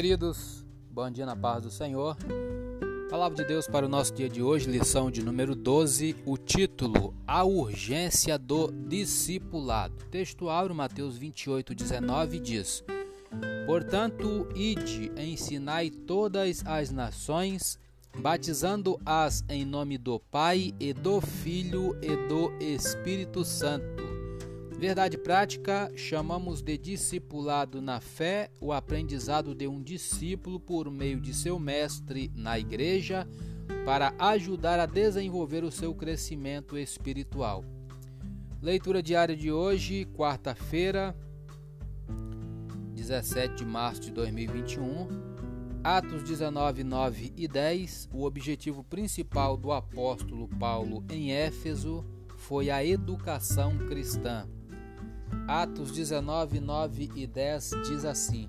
Queridos, bom dia na paz do Senhor. Palavra de Deus para o nosso dia de hoje, lição de número 12, o título: A urgência do discipulado. Texto áureo, Mateus 28, 19 diz: Portanto, ide, ensinai todas as nações, batizando-as em nome do Pai e do Filho e do Espírito Santo Verdade prática, chamamos de discipulado na fé o aprendizado de um discípulo por meio de seu mestre na igreja para ajudar a desenvolver o seu crescimento espiritual. Leitura diária de hoje, quarta-feira, 17 de março de 2021. Atos 19, 9 e 10. O objetivo principal do apóstolo Paulo em Éfeso foi a educação cristã. Atos 19, 9 e 10 diz assim: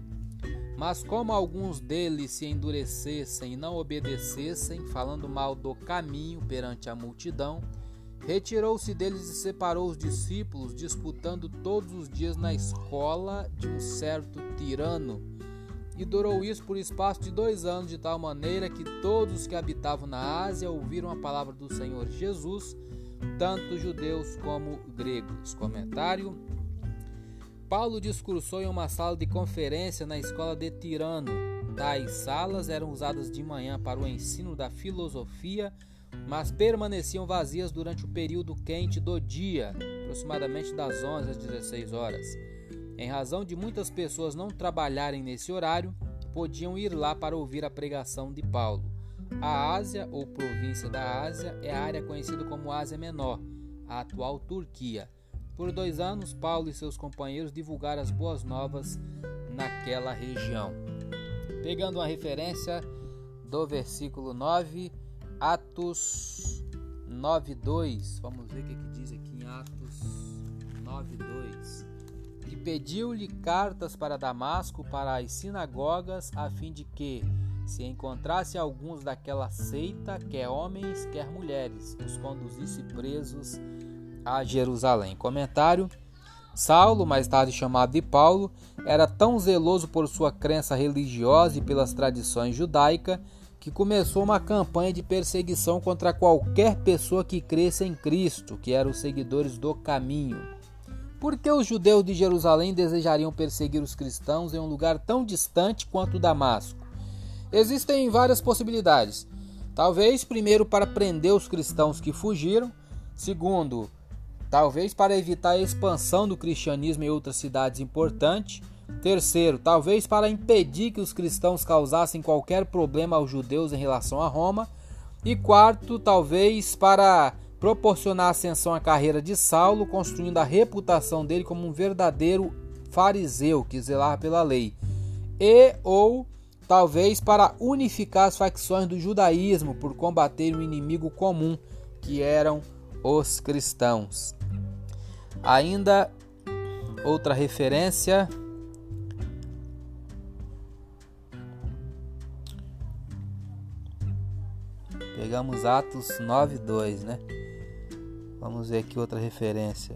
Mas como alguns deles se endurecessem e não obedecessem, falando mal do caminho perante a multidão, retirou-se deles e separou os discípulos, disputando todos os dias na escola de um certo tirano. E durou isso por espaço de dois anos, de tal maneira que todos os que habitavam na Ásia ouviram a palavra do Senhor Jesus, tanto judeus como gregos. Comentário Paulo discursou em uma sala de conferência na escola de Tirano. Tais salas eram usadas de manhã para o ensino da filosofia, mas permaneciam vazias durante o período quente do dia, aproximadamente das 11 às 16 horas. Em razão de muitas pessoas não trabalharem nesse horário, podiam ir lá para ouvir a pregação de Paulo. A Ásia, ou província da Ásia, é a área conhecida como Ásia Menor, a atual Turquia. Por dois anos, Paulo e seus companheiros divulgaram as boas novas naquela região. Pegando uma referência do versículo 9, Atos 9:2. Vamos ver o que, que diz aqui em Atos 9:2. E pediu-lhe cartas para Damasco, para as sinagogas, a fim de que, se encontrasse alguns daquela seita, quer homens, quer mulheres, os conduzisse presos a Jerusalém. Comentário: Saulo, mais tarde chamado de Paulo, era tão zeloso por sua crença religiosa e pelas tradições judaicas que começou uma campanha de perseguição contra qualquer pessoa que cresça em Cristo, que eram os seguidores do caminho. Por que os judeus de Jerusalém desejariam perseguir os cristãos em um lugar tão distante quanto Damasco? Existem várias possibilidades. Talvez, primeiro, para prender os cristãos que fugiram, segundo, talvez para evitar a expansão do cristianismo em outras cidades importantes. Terceiro, talvez para impedir que os cristãos causassem qualquer problema aos judeus em relação a Roma. E quarto, talvez para proporcionar ascensão à carreira de Saulo, construindo a reputação dele como um verdadeiro fariseu que zelava pela lei. E ou talvez para unificar as facções do judaísmo por combater um inimigo comum, que eram os cristãos. Ainda outra referência Pegamos Atos 9:2, né? Vamos ver aqui outra referência.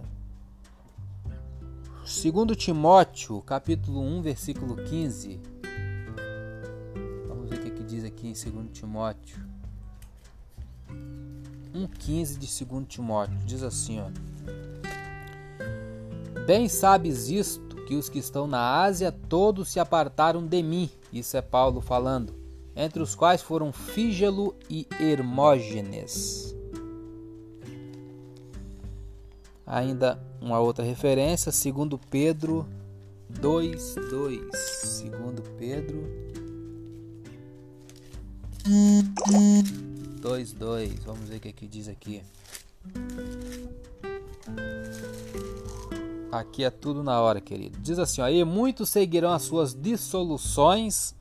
Segundo Timóteo, capítulo 1, versículo 15. Vamos ver o que, que diz aqui em 2 Timóteo. 1,15 de 2 Timóteo. Diz assim, ó. Bem sabes isto, que os que estão na Ásia todos se apartaram de mim. Isso é Paulo falando. Entre os quais foram Fígelo e Hermógenes. Ainda uma outra referência, segundo Pedro 2:2. Segundo Pedro 2:2. Vamos ver o que, que diz aqui. Aqui é tudo na hora, querido. Diz assim: aí muitos seguirão as suas dissoluções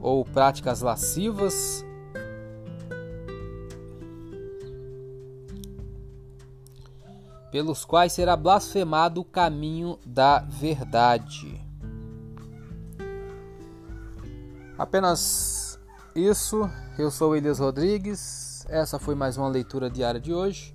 ou práticas lascivas. Pelos quais será blasfemado o caminho da verdade. Apenas isso. Eu sou Elias Rodrigues. Essa foi mais uma leitura diária de hoje.